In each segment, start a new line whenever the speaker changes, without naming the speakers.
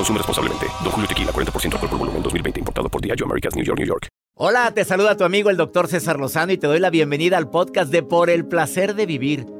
Consume responsablemente. Don Julio Tequila, 40% alcohol por volumen, 2020. Importado por Diageo Americas, New York, New York.
Hola, te saluda tu amigo el doctor César Lozano y te doy la bienvenida al podcast de Por el Placer de Vivir.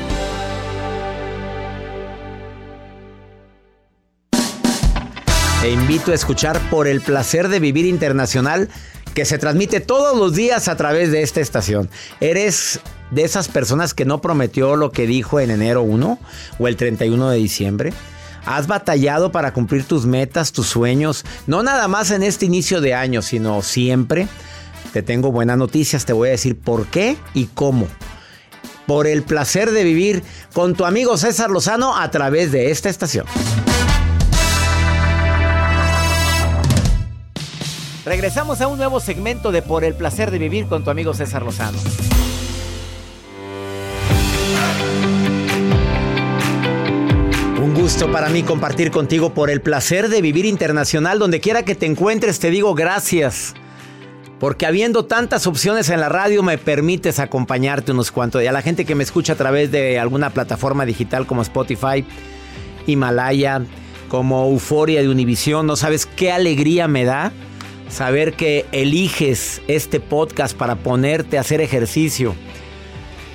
Te invito a escuchar Por el Placer de Vivir Internacional que se transmite todos los días a través de esta estación. ¿Eres de esas personas que no prometió lo que dijo en enero 1 o el 31 de diciembre? ¿Has batallado para cumplir tus metas, tus sueños? No nada más en este inicio de año, sino siempre. Te tengo buenas noticias, te voy a decir por qué y cómo. Por el placer de vivir con tu amigo César Lozano a través de esta estación. Regresamos a un nuevo segmento de Por el placer de vivir con tu amigo César Lozano. Un gusto para mí compartir contigo por el placer de vivir internacional. Donde quiera que te encuentres, te digo gracias. Porque habiendo tantas opciones en la radio, me permites acompañarte unos cuantos. Y a la gente que me escucha a través de alguna plataforma digital como Spotify, Himalaya, como Euforia de Univisión, no sabes qué alegría me da saber que eliges este podcast para ponerte a hacer ejercicio,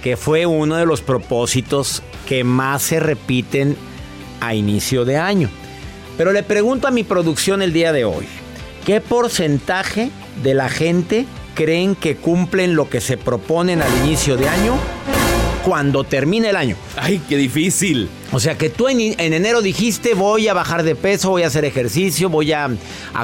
que fue uno de los propósitos que más se repiten a inicio de año. Pero le pregunto a mi producción el día de hoy, ¿qué porcentaje de la gente creen que cumplen lo que se proponen al inicio de año? Cuando termine el año.
Ay, qué difícil.
O sea que tú en, enero dijiste voy a bajar de peso, voy a hacer ejercicio, voy a,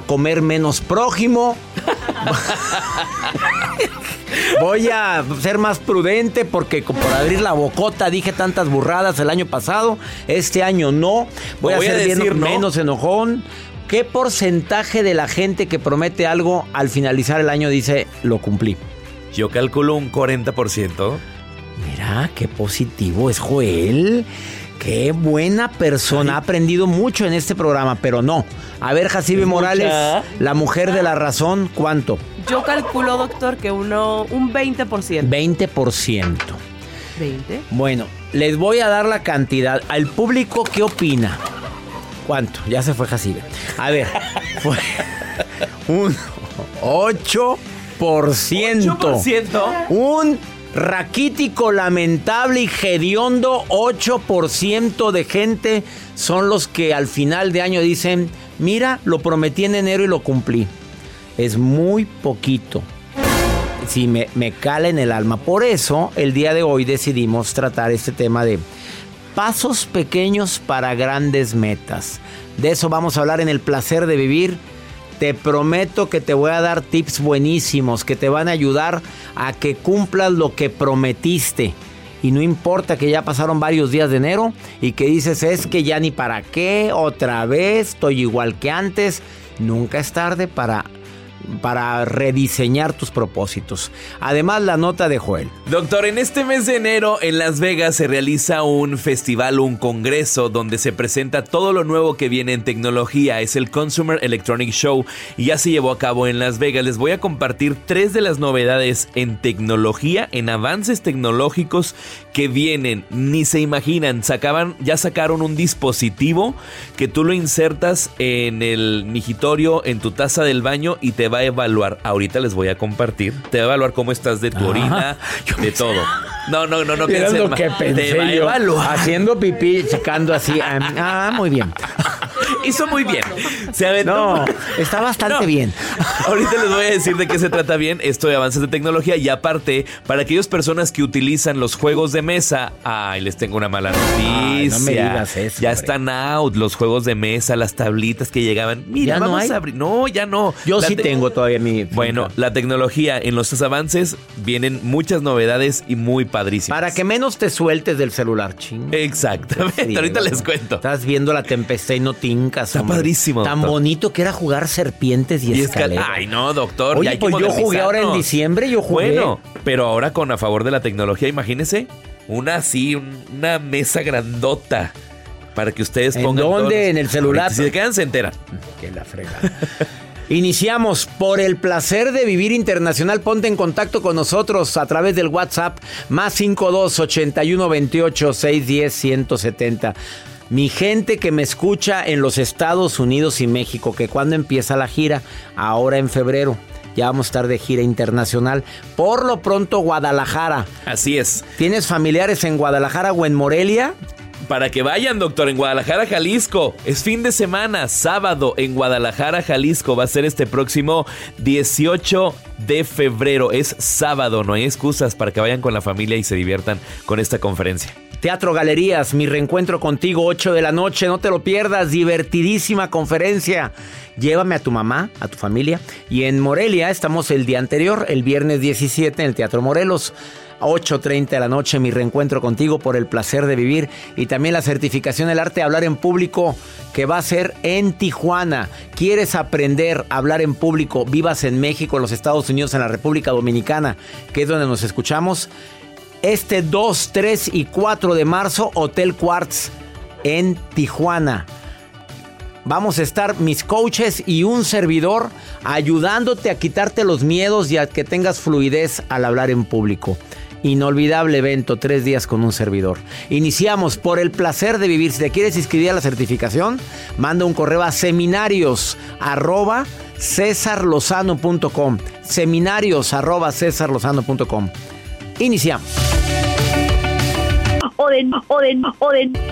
comer menos prójimo. voy a ser más prudente porque por abrir la bocota dije tantas burradas el año pasado. Este año no. Voy, a ser menos enojón. ¿Qué porcentaje de la gente que promete algo al finalizar el año dice lo cumplí?
Yo calculo un 40%.
Mira, qué positivo es Joel. Qué buena persona. Ha aprendido mucho en este programa, pero no. A ver, Jacibe Morales, la mujer de la razón, ¿cuánto?
Yo calculo, doctor, que uno, un 20%.
20%.
20.
Bueno, les voy a dar la cantidad. Al público, ¿qué opina? ¿Cuánto? Ya se fue Jacibe. A ver, fue un 8%.
8%.
Un Raquítico, lamentable y hediondo, 8% de gente son los que al final de año dicen, mira, lo prometí en enero y lo cumplí. Es muy poquito. Si me, me cala en el alma. Por eso, el día de hoy decidimos tratar este tema de pasos pequeños para grandes metas. De eso vamos a hablar en el placer de vivir te prometo que te voy a dar tips buenísimos que te van a ayudar a que cumplas lo que prometiste. Y no importa que ya pasaron varios días de enero y que dices es que ya ni para qué, otra vez, estoy igual que antes. Nunca es tarde para para rediseñar tus propósitos. Además, la nota de Joel.
Doctor, en este mes de enero en Las Vegas se realiza un festival, un congreso donde se presenta todo lo nuevo que viene en tecnología. Es el Consumer Electronic Show y ya se llevó a cabo en Las Vegas. Les voy a compartir tres de las novedades en tecnología, en avances tecnológicos que vienen, ni se imaginan. Sacaban, ya sacaron un dispositivo que tú lo insertas en el migitorio, en tu taza del baño y te va a evaluar. Ahorita les voy a compartir. Te va a evaluar cómo estás de tu orina, de todo. No, no, no, no. Piensen
lo que
te
pensé
va a evaluar.
Haciendo pipí, checando así. Ah, muy bien.
Hizo muy bien. Se aventó.
No, está bastante
No.
bien.
Ahorita les voy a decir de qué se trata bien esto de avances de tecnología y aparte, para aquellas personas que utilizan los juegos de mesa, ay, les tengo una mala noticia.
Ay, no me digas eso,
Ya
hombre.
están out los juegos de mesa, las tablitas que llegaban. Mira,
¿Ya no
vamos
hay?
a abrir. No, ya no.
Yo
La
sí
te-
tengo todavía mi.
Bueno, la tecnología en los avances vienen muchas novedades y muy padrísimas.
Para que menos te sueltes del celular, ching.
Exactamente.
Sí,
Ahorita
¿no?
les cuento.
Estás viendo la tempestad y no
Está
hombre.
padrísimo,
Tan
doctor.
bonito que era jugar serpientes y,
Y
escaleras.
ay, no, doctor.
Oye,
ya
pues yo jugué ahora en diciembre, yo jugué.
Bueno, pero ahora con a favor de la tecnología, imagínense una así, un- una mesa grandota para que ustedes
¿En
pongan.
dónde?
todos los-
¿En el celular?
Si se quedan, se enteran.
Que la fregada. Iniciamos por el placer de vivir internacional. Ponte en contacto con nosotros a través del WhatsApp más 52 81 28 610 170. Mi gente que me escucha en los Estados Unidos y México, que cuando empieza la gira, ahora en febrero. Ya vamos a estar de gira internacional. Por lo pronto, Guadalajara.
Así es.
¿Tienes familiares en Guadalajara o en Morelia?
Para que vayan, doctor, en Guadalajara, Jalisco. Es fin de semana, sábado, en Guadalajara, Jalisco. Va a ser este próximo 18 de febrero. Es sábado, no hay excusas para que vayan con la familia y se diviertan con esta conferencia.
Teatro Galerías, mi reencuentro contigo, 8 de la noche, no te lo pierdas, divertidísima conferencia. Llévame a tu mamá, a tu familia. Y en Morelia estamos el día anterior, el viernes 17, en el Teatro Morelos. A 8.30 de la noche, mi reencuentro contigo por el placer de vivir y también la certificación del arte de hablar en público que va a ser en Tijuana. ¿Quieres aprender a hablar en público? Vivas en México, en los Estados Unidos, en la República Dominicana, que es donde nos escuchamos. Este 2, 3 y 4 de marzo, Hotel Quartz en Tijuana. Vamos a estar mis coaches y un servidor ayudándote a quitarte los miedos y a que tengas fluidez al hablar en público. Inolvidable evento, tres días con un servidor. Iniciamos por el placer de vivir. Si te quieres inscribir a la certificación, manda un correo a seminarios cesarlozano.com. Seminarios arroba. Iniciamos.
Oden, Oden, Oden.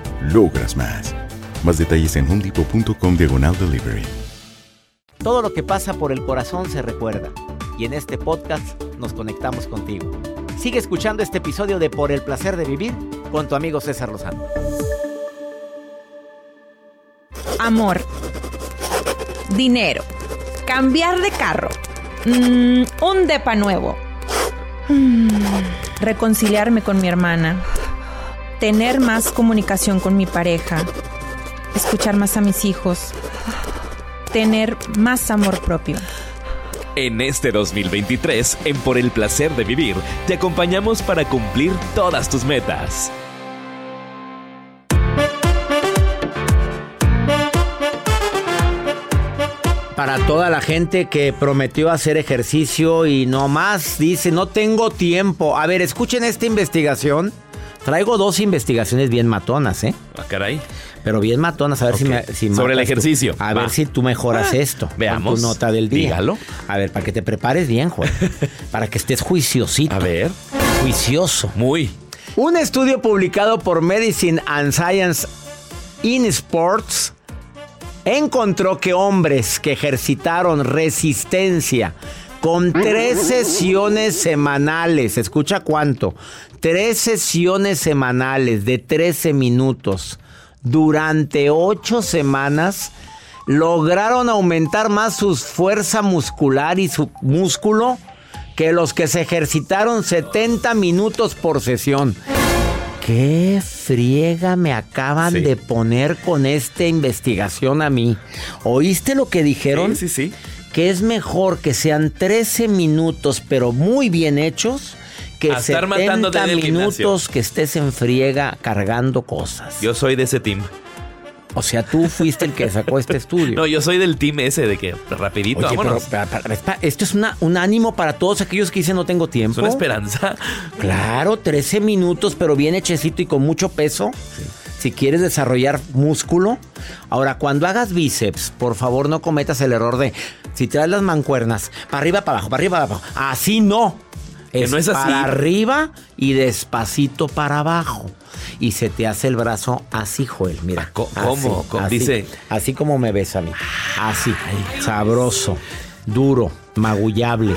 logras más. Más detalles en homedepot.com diagonal delivery.
Todo lo que pasa por el corazón se recuerda. Y en este podcast nos conectamos contigo. Sigue escuchando este episodio de Por el placer de vivir con tu amigo César Lozano.
Amor. Dinero. Cambiar de carro. Mm, un depa nuevo. Mm, reconciliarme con mi hermana. Tener más comunicación con mi pareja. Escuchar más a mis hijos. Tener más amor propio.
En este 2023, en Por el placer de vivir, te acompañamos para cumplir todas tus metas.
Para toda la gente que prometió hacer ejercicio y no más dice, no tengo tiempo. A ver, escuchen esta investigación. Traigo dos investigaciones bien matonas, ¿eh?
Ah, caray.
Pero bien matonas, a ver si me... si
Sobre el
tú.
ejercicio.
A
Va.
ver si tú mejoras
Ah,
esto. con
veamos.
Tu nota del día.
Dígalo.
A ver, para que te prepares bien, Juan. para que estés juiciosito.
A ver.
Juicioso.
Muy.
Un estudio publicado por Medicine and Science InSports encontró que hombres que ejercitaron resistencia con tres sesiones semanales, escucha cuánto, tres sesiones semanales de 13 minutos durante ocho semanas, lograron aumentar más su fuerza muscular y su músculo que los que se ejercitaron 70 minutos por sesión. ¿Qué friega me acaban
Sí.
de poner con esta investigación a mí? ¿Oíste lo que dijeron?
Sí, sí, sí.
Que es mejor que sean 13 minutos, pero muy bien hechos, que
A estar
70
matándote en el gimnasio.
minutos que estés en friega cargando cosas.
Yo soy de ese team.
O sea, tú fuiste el que sacó este estudio.
No, yo soy del team ese de que rapidito,
Oye, pero,
vámonos.
pa- pa- pa- esto es una- un ánimo para todos aquellos que dicen no tengo tiempo.
Es una esperanza.
Claro, 13 minutos, pero bien hechecito y con mucho peso. Si quieres desarrollar músculo. Ahora, cuando hagas bíceps, por favor no cometas el error de si traes las mancuernas, para arriba, para abajo, para arriba, para abajo. Así no.
Que no es así.
Para arriba y despacito para abajo. Y se te hace el brazo así, Joel. Mira. Así,
¿cómo? Dice-
Así como me ves a mí. Así. sabroso, duro, magullable,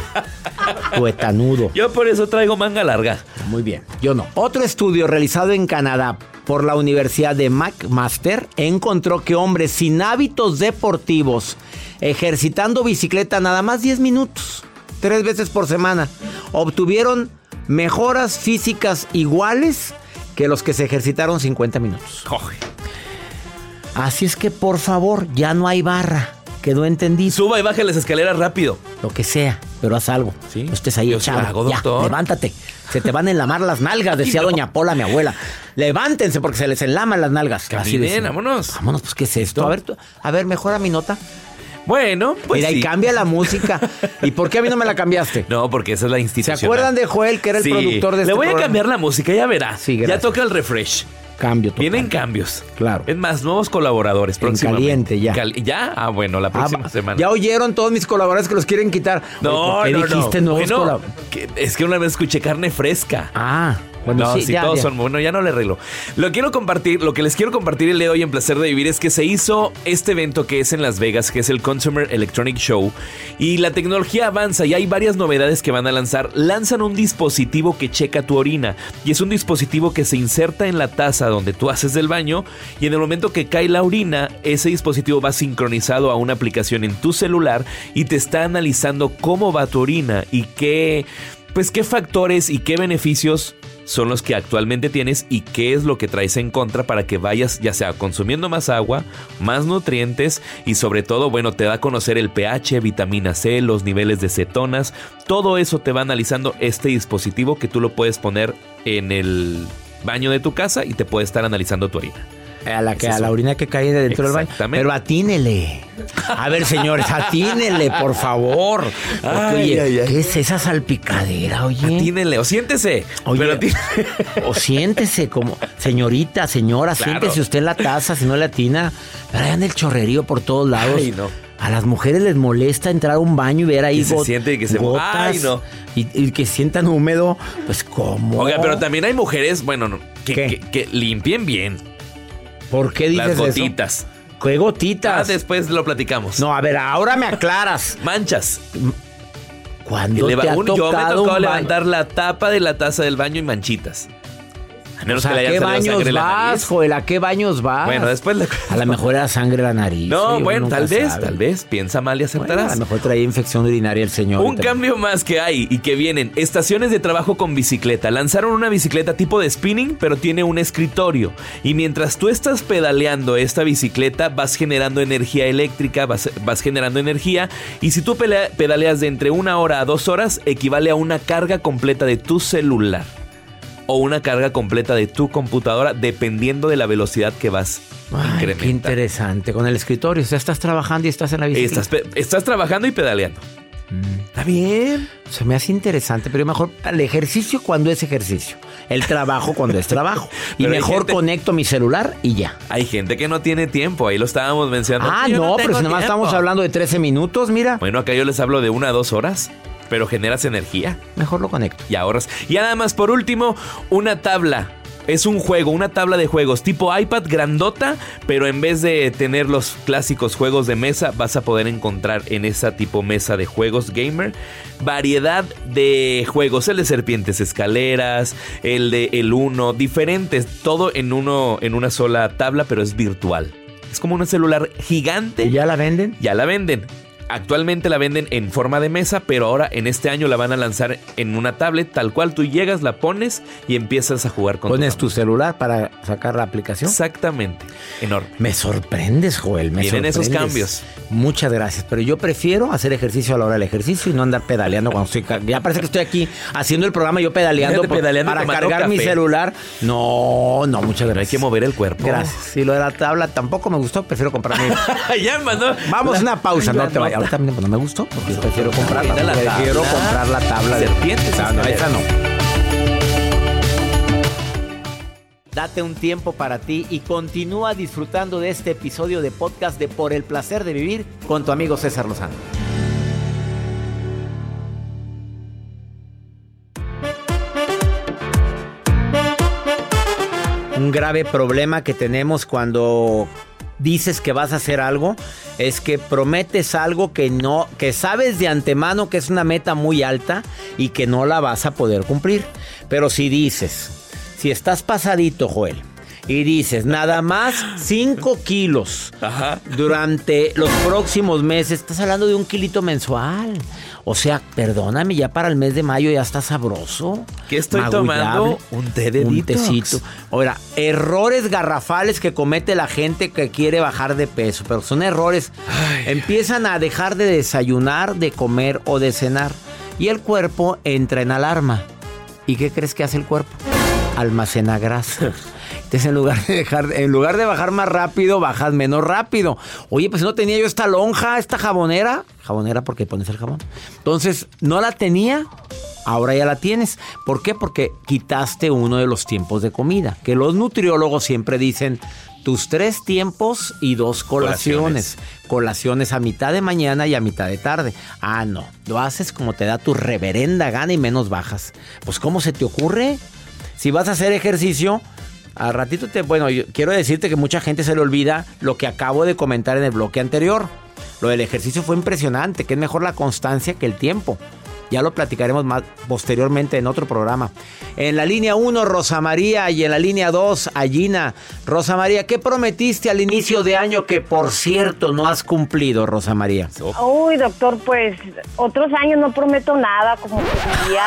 tuetanudo.
Yo por eso traigo manga larga.
Muy bien, yo no. Otro estudio realizado en Canadá por la Universidad de McMaster encontró que hombres sin hábitos deportivos, ejercitando bicicleta nada más 10 minutos, tres veces por semana, obtuvieron mejoras físicas iguales que los que se ejercitaron 50 minutos. Así es que por favor, ya no hay barra. Quedó entendido.
Suba y baje las escaleras rápido.
Lo que sea, pero haz algo.
Sí.
No estés ahí echado. Ya, levántate. Se te van a enlamar las nalgas, decía
no.
doña Pola, mi abuela. Levántense porque se les enlaman las nalgas. Así
Caminen,
decía.
vámonos.
Vámonos, pues, ¿qué es esto? A ver, tú- a ver, mejora mi nota.
Bueno, pues
Mira,
sí.
y cambia la música. ¿Y por qué a mí no me la cambiaste?
No, porque esa es la
¿Se
institución.
acuerdan de Joel, que era el
Sí.
productor de este
Le voy a cambiar la música, ya verá.
Sí,
ya
gracias.
toca el refresh.
Cambio total.
Vienen cambios.
Claro.
Es más, nuevos colaboradores
En caliente, ya.
Cal- ¿Ya? Ah, bueno, la
Ah,
próxima
va-
semana.
Ya oyeron todos mis colaboradores que los quieren quitar.
no,
Oye, ¿por qué
no,
dijiste
no.
nuevos
Bueno,
colaboradores?
que- es que una vez escuché carne fresca.
Ah, bueno,
no,
sí,
si
ya,
todos
ya.
son bueno, ya no le arreglo. Lo quiero compartir, lo que les quiero compartir el día de hoy en Placer de Vivir es que se hizo este evento que es en Las Vegas, que es el Consumer Electronic Show, y la tecnología avanza y hay varias novedades que van a lanzar. Lanzan un dispositivo que checa tu orina y es un dispositivo que se inserta en la taza donde tú haces del baño y en el momento que cae la orina, ese dispositivo va sincronizado a una aplicación en tu celular y te está analizando cómo va tu orina y qué pues qué factores y qué beneficios son los que actualmente tienes y qué es lo que traes en contra para que vayas ya sea consumiendo más agua, más nutrientes y sobre todo, bueno, te da a conocer el pH, vitamina C, los niveles de cetonas, todo eso te va analizando este dispositivo que tú lo puedes poner en el baño de tu casa y te puede estar analizando tu orina.
A la, que,
Es
a la orina que cae dentro del baño. Pero atínele. A ver, señores, atínele, por favor. Porque,
Ay,
oye,
ay, ay.
¿qué es esa salpicadera, oye?
Atínele o siéntese.
Oye,
Pero atínele.
o siéntese como, señorita, señora,
Claro.
siéntese usted en la taza, si no le atina. Anda el chorrerío por todos lados.
No.
A las mujeres les molesta entrar a un baño y ver ahí
Que se siente y que se-
gotas
Ay, no.
y, y que sientan húmedo. Pues, ¿cómo?
Oiga, pero también hay mujeres, bueno, no, que,
¿Qué?
que- que limpien bien
¿Por qué dices
las
eso?
gotitas.
¿Qué
Ah,
gotitas?
después lo platicamos.
No, a ver, ahora me aclaras.
Manchas.
¿Cuándo te ha
un- yo me
tocado
tocó
un baño?
levantar la tapa de la taza del baño y manchitas. A
O
menos
sea,
que
¿A
le
qué
haya salido
baños
sangre la nariz.
Joel? ¿A qué baños vas?
Bueno, después le-
A lo mejor era sangre la nariz.
No,
oye,
bueno, tal vez,
sabe.
tal vez. Piensa mal y
Bueno,
aceptarás.
a lo mejor traía infección urinaria el señor.
Un cambio más que hay y que vienen, estaciones de trabajo con bicicleta. Lanzaron una bicicleta tipo de spinning, pero tiene un escritorio. Y mientras tú estás pedaleando esta bicicleta, vas generando energía eléctrica, vas, vas generando energía. Y si tú pedaleas de entre una hora a dos horas, equivale a una carga completa de tu celular. O una carga completa de tu computadora, dependiendo de la velocidad que vas
Ay, qué interesante. Con el escritorio. O sea, estás trabajando y estás en la bicicleta.
Estás, trabajando y pedaleando. Está bien.
Se me hace interesante, pero mejor el ejercicio cuando es ejercicio. El trabajo cuando es trabajo. Y mejor
gente-
conecto mi celular y ya.
Hay gente que no tiene tiempo, ahí lo estábamos mencionando.
Ah,
Yo
no, pero si nomás
tiempo.
estamos hablando de 13 minutos, mira.
Bueno, acá yo les hablo de una a dos horas, pero generas energía
Mejor lo conecto.
y ahorras. Y nada más, por último, una tabla Es un juego, una tabla de juegos tipo iPad grandota, pero en vez de tener los clásicos juegos de mesa, vas a poder encontrar en esa tipo mesa de juegos gamer variedad de juegos, el de serpientes escaleras, el de el uno, diferentes, todo en uno en una sola tabla, pero es virtual. Es como un celular gigante.
¿Y ya la venden?
Ya la venden. Actualmente la venden en forma de mesa, pero ahora en este año la van a lanzar en una tablet, tal cual tú llegas, la pones y empiezas a jugar con
Pones tu celular para sacar la aplicación.
Exactamente. Enorme.
Me sorprendes, Joel. Me
Vienen esos
sorprendes.
cambios.
Muchas gracias, pero yo prefiero hacer ejercicio a la hora del ejercicio y no andar pedaleando cuando estoy. Ya parece que estoy aquí haciendo el programa yo pedaleando, por-
pedaleando
para cargar mi celular. No, no, muchas gracias.
Hay que mover el cuerpo.
Gracias. Y lo de la tabla tampoco me gustó, prefiero comprarme.
ya mandó.
Vamos a una pausa, no te vayas. Ahorita no me gustó porque prefiero comprarla.
La
prefiero
tabla.
comprar la tabla de
Serpientes
Ah, no, esa no. Date un tiempo para ti y continúa disfrutando de este episodio de podcast de Por el placer de vivir con tu amigo César Lozano. Un grave problema que tenemos cuando dices que vas a hacer algo es que prometes algo que no que sabes de antemano que es una meta muy alta y que no la vas a poder cumplir. Pero si dices, si estás pasadito, Joel, y dices nada más 5 kilos
Ajá.
durante los próximos meses, estás hablando de un kilito mensual. O sea, perdóname, ya para el mes de mayo ya está sabroso.
¿Qué estoy
magullable,
tomando? Un té de
Un
detox.
tecito. Ahora, errores garrafales que comete la gente que quiere bajar de peso, pero son errores. Empiezan a dejar de desayunar, de comer o de cenar. Y el cuerpo entra en alarma. ¿Y qué crees que hace el cuerpo? Almacena grasa. Entonces, en lugar de dejar, en lugar de bajar más rápido, bajas menos rápido. Oye, pues no tenía yo esta lonja, esta jabonera. Jabonera porque pones el jabón. Entonces, no la tenía. Ahora ya la tienes. ¿Por qué? Porque quitaste uno de los tiempos de comida. Que los nutriólogos siempre dicen tus tres tiempos y dos colaciones. Colaciones a mitad de mañana y a mitad de tarde. Ah, no. Lo haces como te da tu reverenda gana y menos bajas. Pues, ¿cómo se te ocurre? Si vas a hacer ejercicio, al ratito te. Bueno, yo quiero decirte que mucha gente se le olvida lo que acabo de comentar en el bloque anterior. Lo del ejercicio fue impresionante, que es mejor la constancia que el tiempo. Ya lo platicaremos más posteriormente en otro programa. En la línea 1, Rosa María, y en la línea 2, Gina. Rosa María, ¿qué prometiste al inicio de año que, por cierto, no has cumplido, Rosa María?
Uy, doctor, pues otros años no prometo nada, como que diría.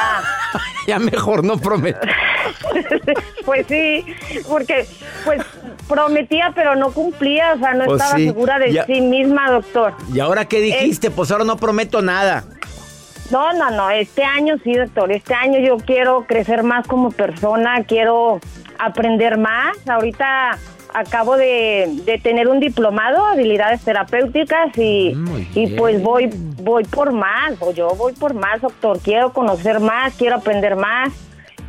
ya mejor no prometo.
pues sí, porque pues prometía pero no cumplía, o sea, no
Pues
estaba
sí,
segura de
ya-
sí misma, doctor.
¿Y ahora qué dijiste? Pues ahora no prometo nada.
No, no, no, este año sí, doctor, este año yo quiero crecer más como persona, quiero aprender más. Ahorita acabo de, de tener un diplomado, habilidades terapéuticas y,
Muy
y pues voy voy por más, o yo voy por más, doctor. Quiero conocer más, quiero aprender más,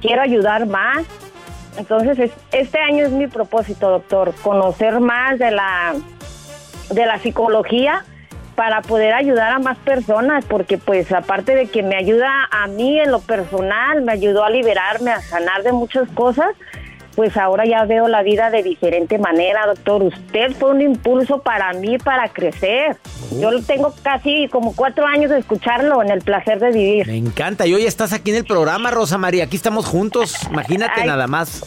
quiero ayudar más. Entonces, es- este año es mi propósito, doctor, conocer más de la de la psicología para poder ayudar a más personas, porque pues aparte de que me ayuda a mí en lo personal, me ayudó a liberarme, a sanar de muchas cosas, pues ahora ya veo la vida de diferente manera, doctor. Usted fue un impulso para mí para crecer. Yo tengo casi como cuatro años de escucharlo en el placer de vivir.
Me encanta. Y hoy estás aquí en el programa, Rosa María. Aquí estamos juntos. Imagínate
Ay.
nada más.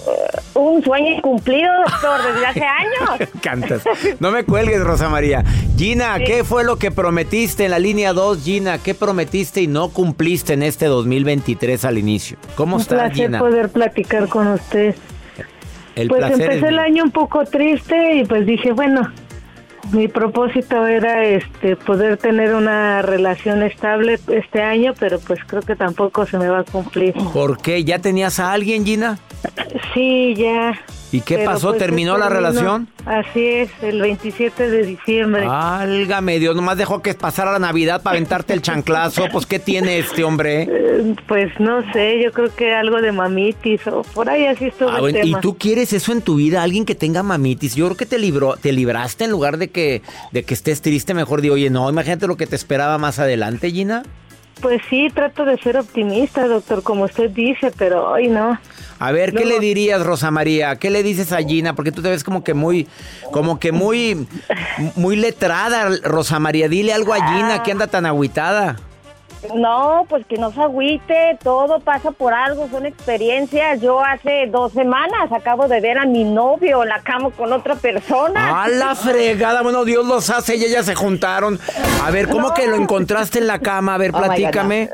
Un sueño cumplido, doctor, desde hace años.
Cantas. No me cuelgues, Rosa María. Gina, ¿qué fue lo que prometiste en la línea 2, Gina? ¿Qué prometiste y no cumpliste en este 2023 al inicio? ¿Cómo
Un
estás,
placer
Gina?
poder platicar con usted.
El
pues empecé el año un poco triste y pues dije, bueno, mi propósito era este poder tener una relación estable este año, pero pues creo que tampoco se me va a cumplir.
¿Por qué? ¿Ya tenías a alguien, Gina?
Sí, ya.
¿Y qué
pero,
pasó?
pues,
¿Terminó la relación?
Así es, el 27 de diciembre.
Álgame Dios, nomás dejó que pasara la Navidad para aventarte el chanclazo. Pues, ¿qué tiene este hombre?
Eh, Pues no sé, yo creo que algo de mamitis o por ahí así estuvo
Ah,
el
bueno, ¿Y
tema.
tú quieres eso en tu vida? Alguien que tenga mamitis. Yo creo que te libró, te libraste en lugar de que, de que estés triste. Mejor di, oye, no, imagínate lo que te esperaba más adelante, Gina.
Pues sí, trato de ser optimista, doctor, como usted dice, pero hoy no.
A ver, ¿qué le dirías, Rosa María? ¿Qué le dices a Gina? Porque tú te ves como que muy, como que muy, muy letrada, Rosa María. Dile algo a Gina que anda tan agüitada.
No, pues que no se agüite, todo pasa por algo, son experiencias. Yo hace dos semanas acabo de ver a mi novio en la cama con otra persona.
A la fregada, bueno, Dios los hace y ellas se juntaron. A ver, ¿cómo
No.
que lo encontraste en la cama? A ver,
Oh
platícame.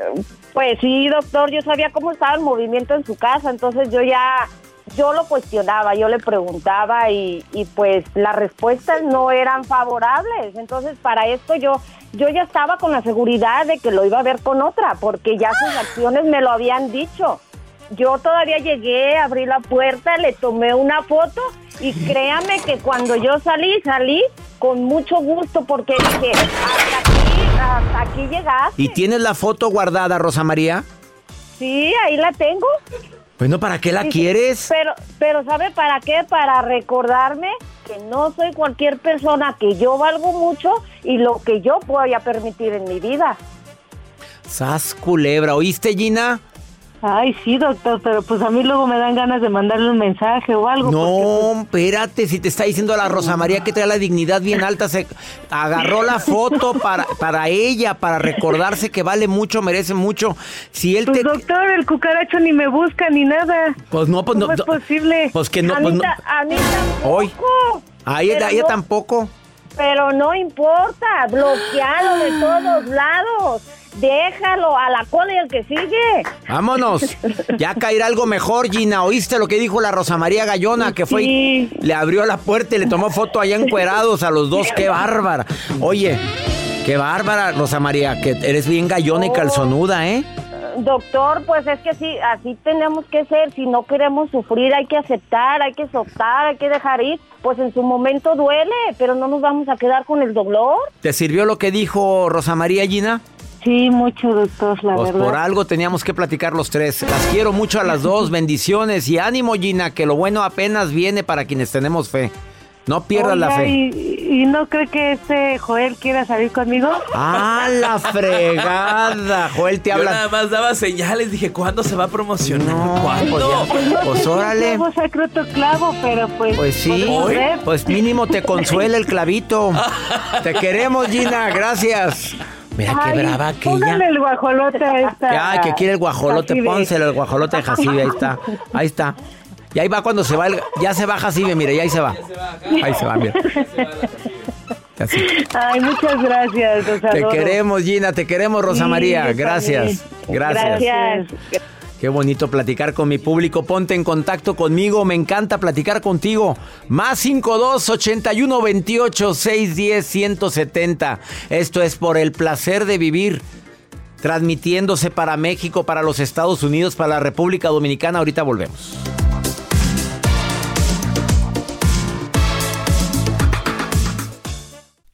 Pues sí, doctor, yo sabía cómo estaba el movimiento en su casa, entonces yo ya, yo lo cuestionaba, yo le preguntaba y, y pues las respuestas no eran favorables. Entonces para esto yo, yo ya estaba con la seguridad de que lo iba a ver con otra, porque ya sus acciones me lo habían dicho. Yo todavía llegué, abrí la puerta, le tomé una foto y créame que cuando yo salí, salí con mucho gusto porque dije, hasta aquí, hasta aquí llegaste.
¿Y tienes la foto guardada, Rosa María?
Sí, ahí la tengo.
Bueno, ¿para qué la quieres?
Pero, pero ¿sabe para qué? Para recordarme que no soy cualquier persona, que yo valgo mucho y lo que yo voy a permitir en mi vida.
Sas culebra, ¿oíste, Gina?
Ay, sí, doctor, pero pues a mí luego me dan ganas de mandarle un mensaje o algo.
No, espérate, si te está diciendo la Rosa María que trae la dignidad bien alta, se agarró la foto para, para ella, para recordarse que vale mucho, merece mucho. Si él
Pues
te...
doctor, el cucaracho ni me busca ni nada.
Pues no, pues no.
¿Cómo es posible?
Pues que no, pues no. Hoy. A ella, a ella
no-
tampoco.
Pero no importa, bloquealo de todos lados. Déjalo a la cola y al que sigue.
Vámonos. Ya caerá algo mejor, Gina. ¿Oíste lo que dijo la Rosa María Gallona? Que fue y le abrió la puerta y le tomó foto allá encuerados a los dos. ¡Qué bárbara! Oye, qué bárbara, Rosa María, que eres bien gallona y calzonuda, ¿eh?
Doctor, pues es que sí, así tenemos que ser. Si no queremos sufrir, hay que aceptar, hay que soltar, hay que dejar ir. Pues en su momento duele, pero no nos vamos a quedar con el dolor.
¿Te sirvió lo que dijo Rosa María Gina?
Sí, mucho, doctor, la
Pues
verdad.
por algo teníamos que platicar los tres. Las quiero mucho a las dos. Bendiciones y ánimo, Gina, que lo bueno apenas viene para quienes tenemos fe. No pierdas la fe.
¿y, y no cree que este Joel quiera salir conmigo?
¡Ah, la fregada! Joel te
Yo
habla.
nada más daba señales, dije, ¿cuándo se va a promocionar?
No,
¿Cuándo?
pues ya. Pues órale.
Clavo saca otro clavo, pero pues...
Pues sí, pues mínimo te consuela el clavito. Te queremos, Gina, gracias. Mira qué brava que
póngale el guajolote a esta...
Ay, que quiere el guajolote,
Jacibe.
pónselo el guajolote de Jacibe, ahí está, ahí está. Y ahí va cuando se va, el- ya se va Jacibe, mire, ya ahí se va. Ahí se va, mira. Así.
Ay, muchas gracias,
Te queremos, Gina, te queremos, Rosa
Sí,
María. Gracias, gracias.
Gracias.
Qué bonito platicar con mi público. Ponte en contacto conmigo. Me encanta platicar contigo. Más 52 81 28 610 170. Esto es por el placer de vivir. Transmitiéndose para México, para los Estados Unidos, para la República Dominicana. Ahorita volvemos.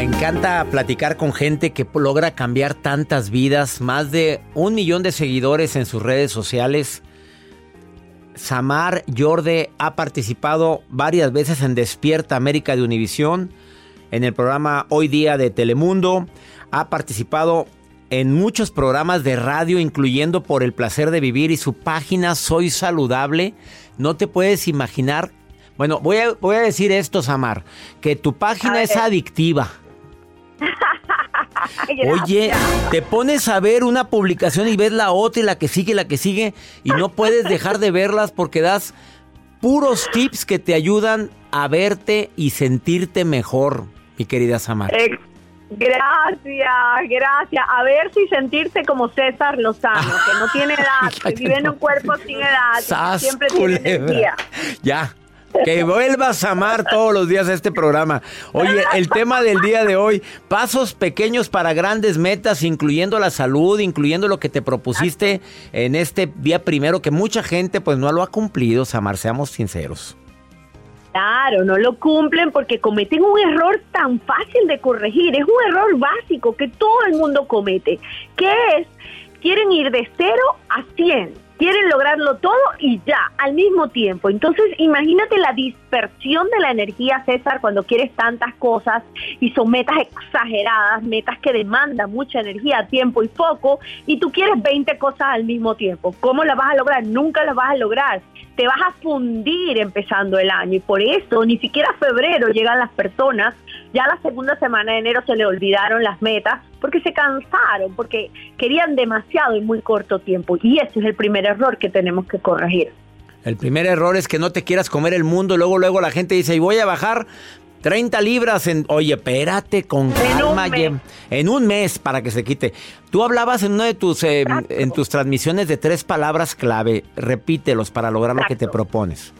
Me encanta platicar con gente que logra cambiar tantas vidas, más de un millón de seguidores en sus redes sociales. Samar Yorde ha participado varias veces en Despierta América de Univisión, en el programa Hoy Día de Telemundo, ha participado en muchos programas de radio, incluyendo Por el Placer de Vivir y su página Soy Saludable. No te puedes imaginar. Bueno, voy a, voy a decir esto, Samar, que tu página es adictiva. Oye, te pones a ver una publicación y ves la otra y la que sigue y la que sigue y no puedes dejar de verlas porque das puros tips que te ayudan a verte y sentirte mejor, mi querida Samar.
Eh, gracias, gracias. A ver si sentirse como César Lozano, que no tiene edad, que vive en un cuerpo sin edad, siempre tiene energía.
Ya, que vuelvas a amar todos los días este programa. Oye, el tema del día de hoy, pasos pequeños para grandes metas, incluyendo la salud, incluyendo lo que te propusiste en este día primero, que mucha gente pues no lo ha cumplido, Samar, seamos sinceros.
Claro, no lo cumplen porque cometen un error tan fácil de corregir. Es un error básico que todo el mundo comete, que es, quieren ir de cero a 100 quieren lograrlo todo y ya, al mismo tiempo. Entonces, imagínate la dispersión de la energía, César, cuando quieres tantas cosas y son metas exageradas, metas que demandan mucha energía, tiempo y foco, y tú quieres 20 cosas al mismo tiempo. ¿Cómo las vas a lograr? Nunca las vas a lograr. Te vas a fundir empezando el año y por eso ni siquiera febrero llegan las personas ya la segunda semana de enero se le olvidaron las metas porque se cansaron, porque querían demasiado en muy corto tiempo. Y ese es el primer error que tenemos que corregir.
El primer error es que no te quieras comer el mundo. Luego, luego la gente dice, y voy a bajar 30 libras en... Oye, espérate con calma. En un, mes para que se quite. Tú hablabas en una de tus, eh, en tus transmisiones de tres palabras clave. Repítelos para lograr lo que te propones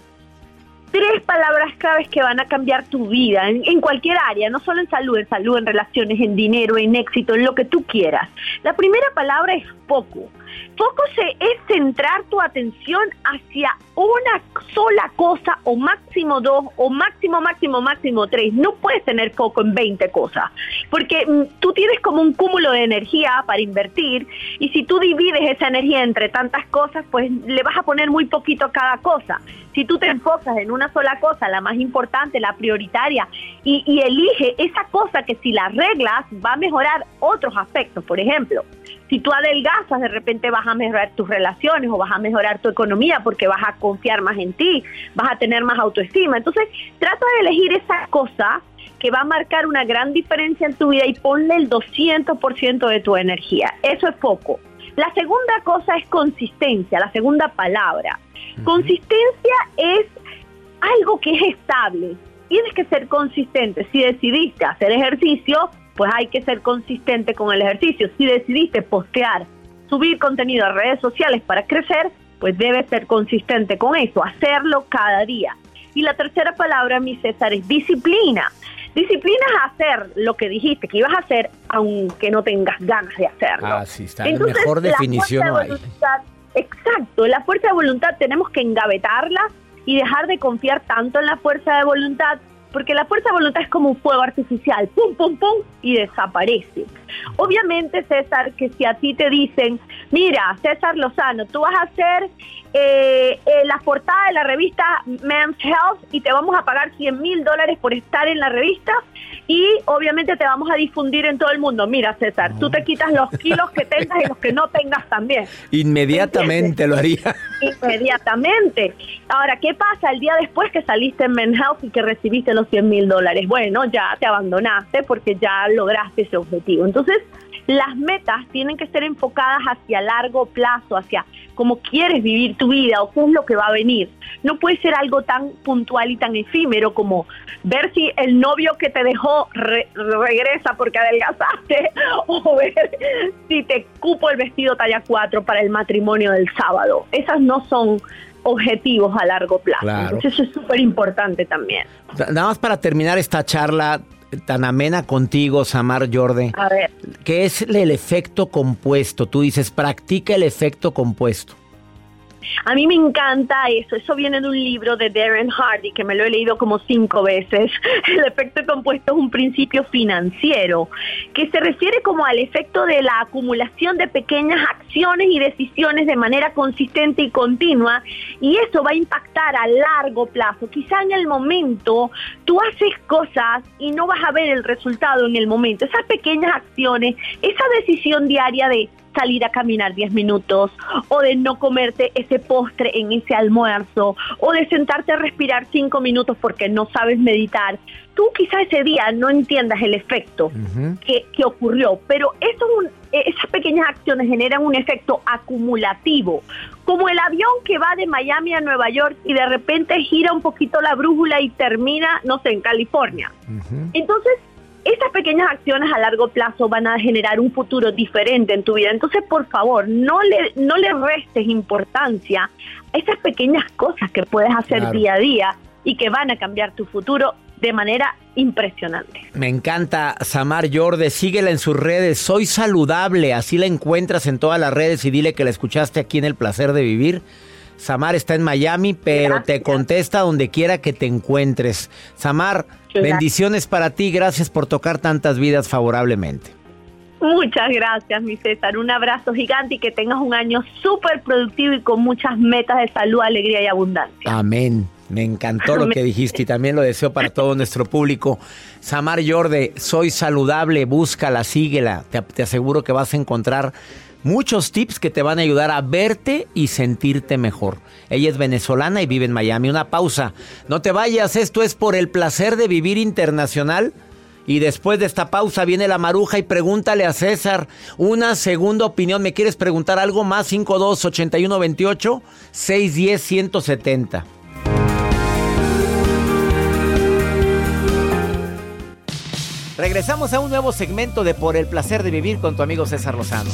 tres palabras claves que van a cambiar tu vida en, cualquier área, no solo en salud, en salud, en relaciones, en dinero, en éxito, en lo que tú quieras. La primera palabra es foco. Foco es centrar tu atención hacia una sola cosa o máximo dos o máximo, máximo, máximo tres. No puedes tener foco en 20 cosas porque mm, tú tienes como un cúmulo de energía para invertir y si tú divides esa energía entre tantas cosas, pues le vas a poner muy poquito a cada cosa. Si tú te enfocas en una sola cosa, la más importante, la prioritaria, y, y elige esa cosa que si la arreglas va a mejorar otros aspectos. Por ejemplo, si tú adelgazas, de repente vas a mejorar tus relaciones o vas a mejorar tu economía porque vas a confiar más en ti, vas a tener más autoestima. Entonces, trata de elegir esa cosa que va a marcar una gran diferencia en tu vida y ponle el 200% de tu energía. Eso es poco. La segunda cosa es consistencia, la segunda palabra. Consistencia es algo que es estable. Tienes que ser consistente. Si decidiste hacer ejercicio, pues hay que ser consistente con el ejercicio. Si decidiste postear, subir contenido a redes sociales para crecer, pues debes ser consistente con eso, hacerlo cada día. Y la tercera palabra, mi César, es disciplina. Disciplina es hacer lo que dijiste que ibas a hacer, aunque no tengas ganas de hacerlo.
Ah, sí, está. la mejor definición no hay.
Exacto, la fuerza de voluntad tenemos que engavetarla y dejar de confiar tanto en la fuerza de voluntad porque la fuerza de voluntad es como un fuego artificial, pum, pum, pum, y desaparece. Obviamente, César, que si a ti te dicen, mira, César Lozano, tú vas a hacer eh, eh, la portada de la revista Men's Health y te vamos a pagar 100 mil dólares por estar en la revista y obviamente te vamos a difundir en todo el mundo. Mira, César, tú te quitas los kilos que tengas y los que no tengas también.
Inmediatamente lo haría.
Inmediatamente. Ahora, ¿qué pasa el día después que saliste en Men's Health y que recibiste los 100 mil dólares? Bueno, ya te abandonaste porque ya lograste ese objetivo. Entonces, las metas tienen que ser enfocadas hacia largo plazo, hacia cómo quieres vivir tu vida o qué es lo que va a venir. No puede ser algo tan puntual y tan efímero como ver si el novio que te dejó regresa porque adelgazaste o ver si te cupo el vestido talla 4 para el matrimonio del sábado. Esas no son objetivos a largo plazo. Entonces eso es súper importante también.
Nada más para terminar esta charla, tan amena contigo, Samar Jorde.
A ver.
¿Qué es el efecto compuesto? Tú dices, practica el efecto compuesto.
A mí me encanta eso. Eso viene de un libro de Darren Hardy que me lo he leído como cinco veces. El efecto compuesto es un principio financiero que se refiere como al efecto de la acumulación de pequeñas acciones y decisiones de manera consistente y continua y eso va a impactar a largo plazo. Quizá en el momento tú haces cosas y no vas a ver el resultado en el momento. Esas pequeñas acciones, esa decisión diaria de salir a caminar 10 minutos, o de no comerte ese postre en ese almuerzo, o de sentarte a respirar 5 minutos porque no sabes meditar. Tú quizá ese día no entiendas el efecto que, que ocurrió, pero eso eh, esas pequeñas acciones generan un efecto acumulativo, como el avión que va de Miami a Nueva York y de repente gira un poquito la brújula y termina, no sé, en California. Entonces, esas pequeñas acciones a largo plazo van a generar un futuro diferente en tu vida. Entonces, por favor, no le, no le restes importancia a esas pequeñas cosas que puedes hacer día a día y que van a cambiar tu futuro de manera impresionante.
Me encanta Samar Yorde, síguela en sus redes, soy saludable, así la encuentras en todas las redes y dile que la escuchaste aquí en El Placer de Vivir. Samar está en Miami, pero te contesta donde quiera que te encuentres. Samar, bendiciones para ti, gracias por tocar tantas vidas favorablemente.
Muchas gracias, mi César. Un abrazo gigante y que tengas un año súper productivo y con muchas metas de salud, alegría y abundancia.
Amén. Me encantó lo que dijiste y también lo deseo para todo nuestro público. Samar Yorde, soy saludable, búscala, síguela. Te, te aseguro que vas a encontrar muchos tips que te van a ayudar a verte y sentirte mejor. Ella es venezolana y vive en Miami. Una pausa. No te vayas, esto es por el placer de vivir internacional. Y después de esta pausa viene la maruja y pregúntale a César una segunda opinión. ¿Me quieres preguntar algo más? 52 81 28 610 170. Regresamos a un nuevo segmento de Por el placer de vivir con tu amigo César Lozano.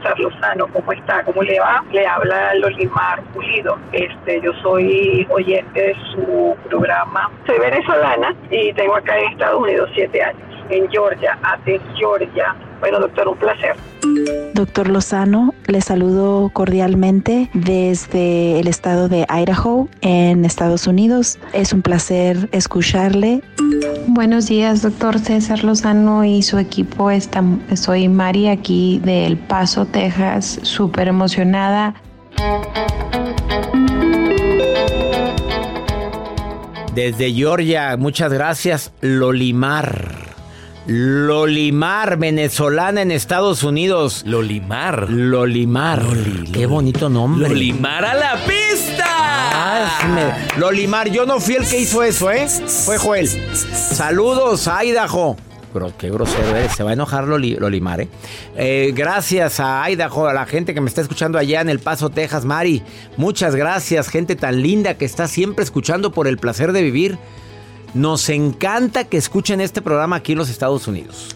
César Lozano, ¿cómo está? ¿Cómo le va? Le habla Lolimar Pulido. Este, yo soy oyente de su programa. Soy venezolana y tengo acá en Estados Unidos siete años, en Georgia, Athens, Georgia. Bueno, doctor, un placer.
Doctor Lozano, le saludo cordialmente desde el estado de Idaho, en Estados Unidos. Es un placer escucharle.
Buenos días, doctor César Lozano y su equipo. soy Mari aquí de El Paso, Texas, súper emocionada.
Desde Georgia, muchas gracias, Lolimar. Lolimar, venezolana en Estados Unidos.
Lolimar.
Lolimar. Qué bonito nombre.
Lolimar a la pista.
Ah, Lolimar, yo no fui el que hizo eso, ¿eh? Fue Joel. Saludos, Idaho. Pero qué grosero eres, se va a enojar Lolimar, ¿eh? ¿eh? Gracias a Idaho, a la gente que me está escuchando allá en El Paso, Texas, Mari. Muchas gracias, gente tan linda que está siempre escuchando por el placer de vivir. Nos encanta que escuchen este programa aquí en los Estados Unidos.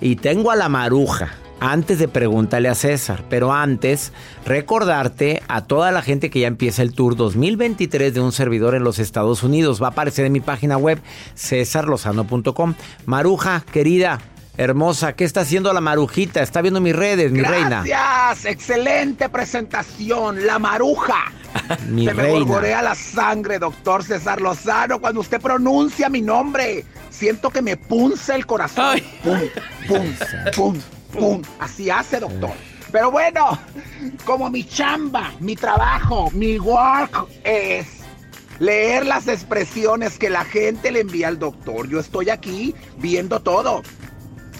Y tengo a la maruja. Antes de preguntarle a César, pero antes recordarte a toda la gente que ya empieza el tour 2023 de un servidor en los Estados Unidos. Va a aparecer en mi página web cesarlozano.com. Maruja, querida, Hermosa, ¿qué está haciendo la marujita? Está viendo mis redes, mi reina.
Gracias, excelente presentación, la maruja. mi Se me me la sangre, doctor César Lozano, cuando usted pronuncia mi nombre. Siento que me punza el corazón. Pum, pum, pum, pum. Así hace, doctor. Pero bueno, como mi chamba, mi trabajo, mi work es leer las expresiones que la gente le envía al doctor. Yo estoy aquí viendo todo.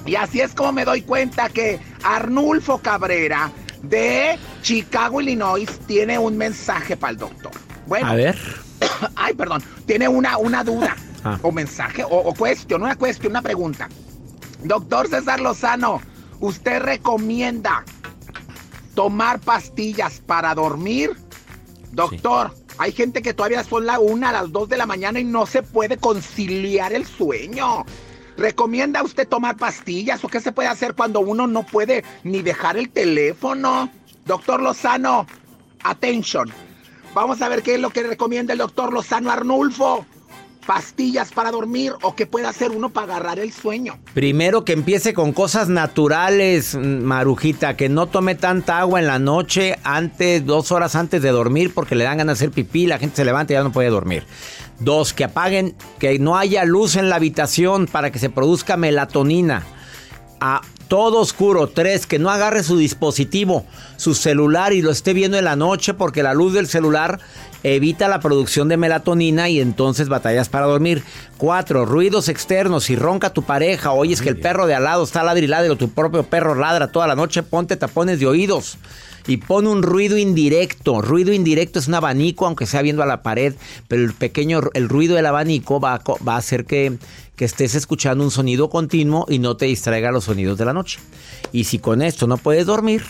Y así es como me doy cuenta que Arnulfo Cabrera de Chicago, Illinois, tiene un mensaje para el doctor.
Bueno. A ver.
Ay, perdón. Tiene una, una duda. Ah. O mensaje, o, cuestión, una cuestión, una pregunta. Doctor César Lozano, ¿usted recomienda tomar pastillas para dormir? Doctor, hay gente que todavía son la una a las dos de la mañana y no se puede conciliar el sueño. ¿Recomienda usted tomar pastillas o qué se puede hacer cuando uno no puede ni dejar el teléfono? Doctor Lozano, attention. Vamos a ver qué es lo que recomienda el doctor Lozano Arnulfo. ¿Pastillas para dormir o qué puede hacer uno para agarrar el sueño?
Primero que empiece con cosas naturales, Marujita, que no tome tanta agua en la noche antes, dos horas antes de dormir porque le dan ganas de hacer pipí, la gente se levanta y ya no puede dormir. Dos, que apaguen, que no haya luz en la habitación para que se produzca melatonina. Ah, todo oscuro. Tres, que no agarre su dispositivo, su celular y lo esté viendo en la noche porque la luz del celular evita la producción de melatonina y entonces batallas para dormir. Cuatro, ruidos externos. Si ronca tu pareja, oyes que el perro de al lado está ladrilado o tu propio perro ladra toda la noche, ponte tapones de oídos y pon un ruido indirecto. Ruido indirecto es un abanico, aunque sea viendo a la pared, pero el pequeño, el ruido del abanico va a, va a hacer que, que estés escuchando un sonido continuo y no te distraiga los sonidos de la noche. Y si con esto no puedes dormir,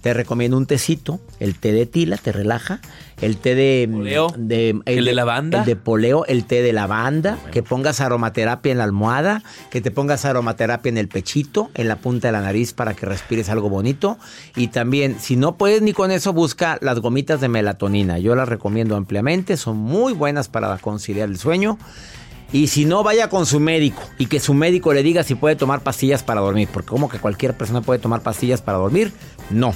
te recomiendo un tecito, el té de tila, te relaja, el té de
Poleo.
de
¿El de lavanda?
el de poleo, el té de lavanda, que pongas aromaterapia en la almohada, que te pongas aromaterapia en el pechito, en la punta de la nariz para que respires algo bonito y también si no puedes ni con eso busca las gomitas de melatonina. Yo las recomiendo ampliamente, son muy buenas para conciliar el sueño. Y si no, vaya con su médico y que su médico le diga si puede tomar pastillas para dormir. Porque como que cualquier persona puede tomar pastillas para dormir, no.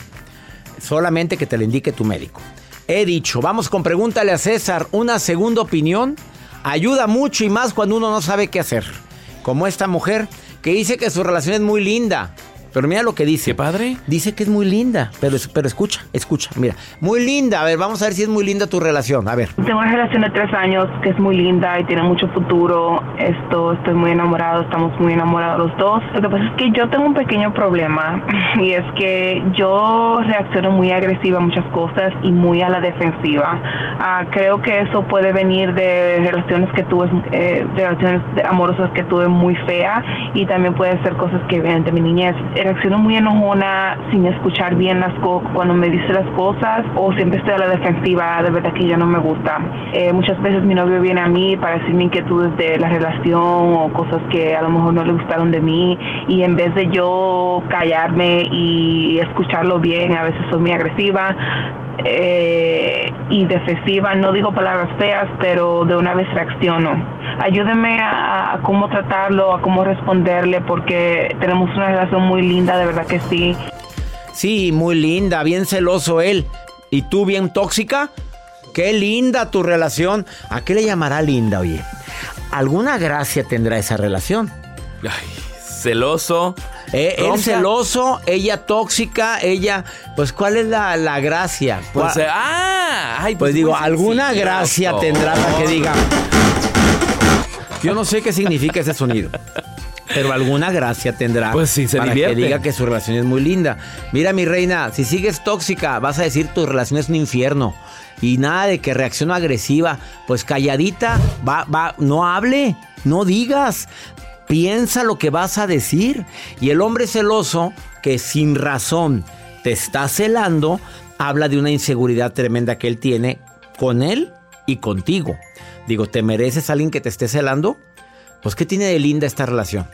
Solamente que te lo indique tu médico. He dicho, vamos con pregúntale a César. Una segunda opinión ayuda mucho y más cuando uno no sabe qué hacer. Como esta mujer que dice que su relación es muy linda. Pero mira lo que dice. ¿Qué
padre?
Dice que es muy linda. Pero, pero escucha, escucha. Mira, muy linda. A ver, vamos a ver si es muy linda tu relación. A ver.
Tengo una relación de tres años que es muy linda y tiene mucho futuro. Esto, estoy muy enamorado, estamos muy enamorados los dos. Lo que pasa es que yo tengo un pequeño problema y es que yo reacciono muy agresiva a muchas cosas y muy a la defensiva. Ah, creo que eso puede venir de relaciones que tuve, eh, relaciones amorosas que tuve muy feas y también puede ser cosas que vienen de mi niñez. Reacciono muy enojona sin escuchar bien las cosas cuando me dice las cosas o siempre estoy a la defensiva, de verdad que ya no me gusta. Eh, muchas veces mi novio viene a mí para decirme inquietudes de la relación o cosas que a lo mejor no le gustaron de mí y en vez de yo callarme y escucharlo bien, a veces soy muy agresiva eh, y defensiva, no digo palabras feas, pero de una vez reacciono. Ayúdeme a, a cómo tratarlo, a cómo responderle, porque tenemos una relación muy linda, de verdad que sí.
Sí, muy linda, bien celoso él. ¿Y tú bien tóxica? Qué linda tu relación. ¿A qué le llamará linda, oye? ¿Alguna gracia tendrá esa relación?
Ay, celoso.
Eh, él celoso, ella tóxica, ella... Pues, ¿cuál es la, la gracia?
Pues,
¿Cuál-
eh, ah, ay,
Pues
pues
digo, alguna gracia tendrá para que diga. Yo no sé qué significa ese sonido. Pero alguna gracia tendrá
Pues sí, se
para
divierte.
que diga que su relación es muy linda. Mira, mi reina, si sigues tóxica, vas a decir tu relación es un infierno. Y nada de que reacciona agresiva. Pues calladita, va, va, no hable, no digas. Piensa lo que vas a decir. Y el hombre celoso, que sin razón te está celando, habla de una inseguridad tremenda que él tiene con él y contigo. Digo, ¿te mereces a alguien que te esté celando? Pues, ¿qué tiene de linda esta relación?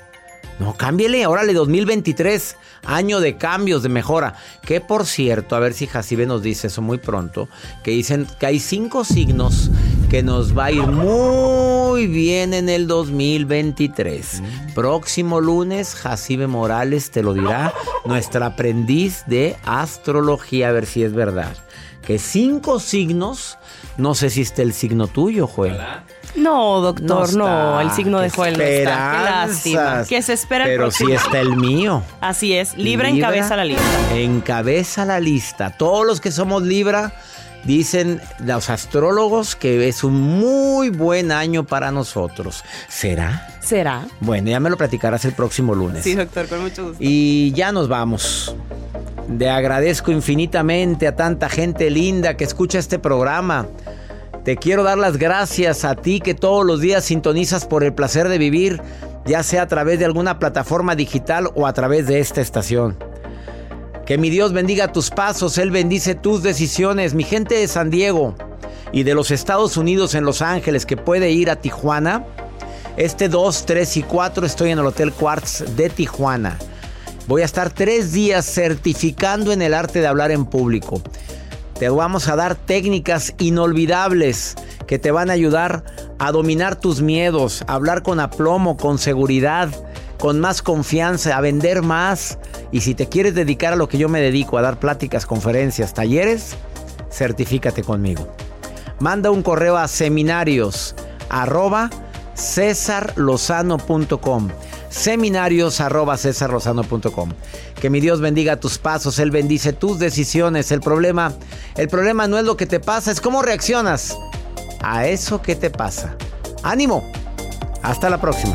No, cámbiele, órale, 2023, año de cambios, de mejora. Que por cierto, a ver si Jacibe nos dice eso muy pronto, que dicen que hay cinco signos que nos va a ir muy bien en el 2023. Próximo lunes, Jacibe Morales te lo dirá, nuestra aprendiz de astrología, a ver si es verdad. Que cinco signos, no sé si está el signo tuyo, Joel.
No, doctor,
No
el signo de Joel no está. Qué lástima. Que se espera el
Pero
próximo.
sí está el mío.
Así es, Libra, encabeza la lista.
Encabeza la lista. Todos los que somos Libra dicen los astrólogos que es un muy buen año para nosotros. ¿Será?
¿Será?
Bueno, ya me lo platicarás el próximo lunes.
Sí, doctor, con mucho gusto.
Y ya nos vamos. Le agradezco infinitamente a tanta gente linda que escucha este programa. Te quiero dar las gracias a ti que todos los días sintonizas por el placer de vivir, ya sea a través de alguna plataforma digital o a través de esta estación. Que mi Dios bendiga tus pasos, Él bendice tus decisiones. Mi gente de San Diego y de los Estados Unidos en Los Ángeles que puede ir a Tijuana. Este 2, 3 y 4 estoy en el Hotel Quartz de Tijuana. Voy a estar tres días certificando en el arte de hablar en público. Te vamos a dar técnicas inolvidables que te van a ayudar a dominar tus miedos, a hablar con aplomo, con seguridad, con más confianza, a vender más. Y si te quieres dedicar a lo que yo me dedico, a dar pláticas, conferencias, talleres, certifícate conmigo. Manda un correo a seminarios arroba. Que mi Dios bendiga tus pasos, Él bendice tus decisiones. El problema, el problema no es lo que te pasa, es cómo reaccionas a eso que te pasa. ¡Ánimo! Hasta la próxima.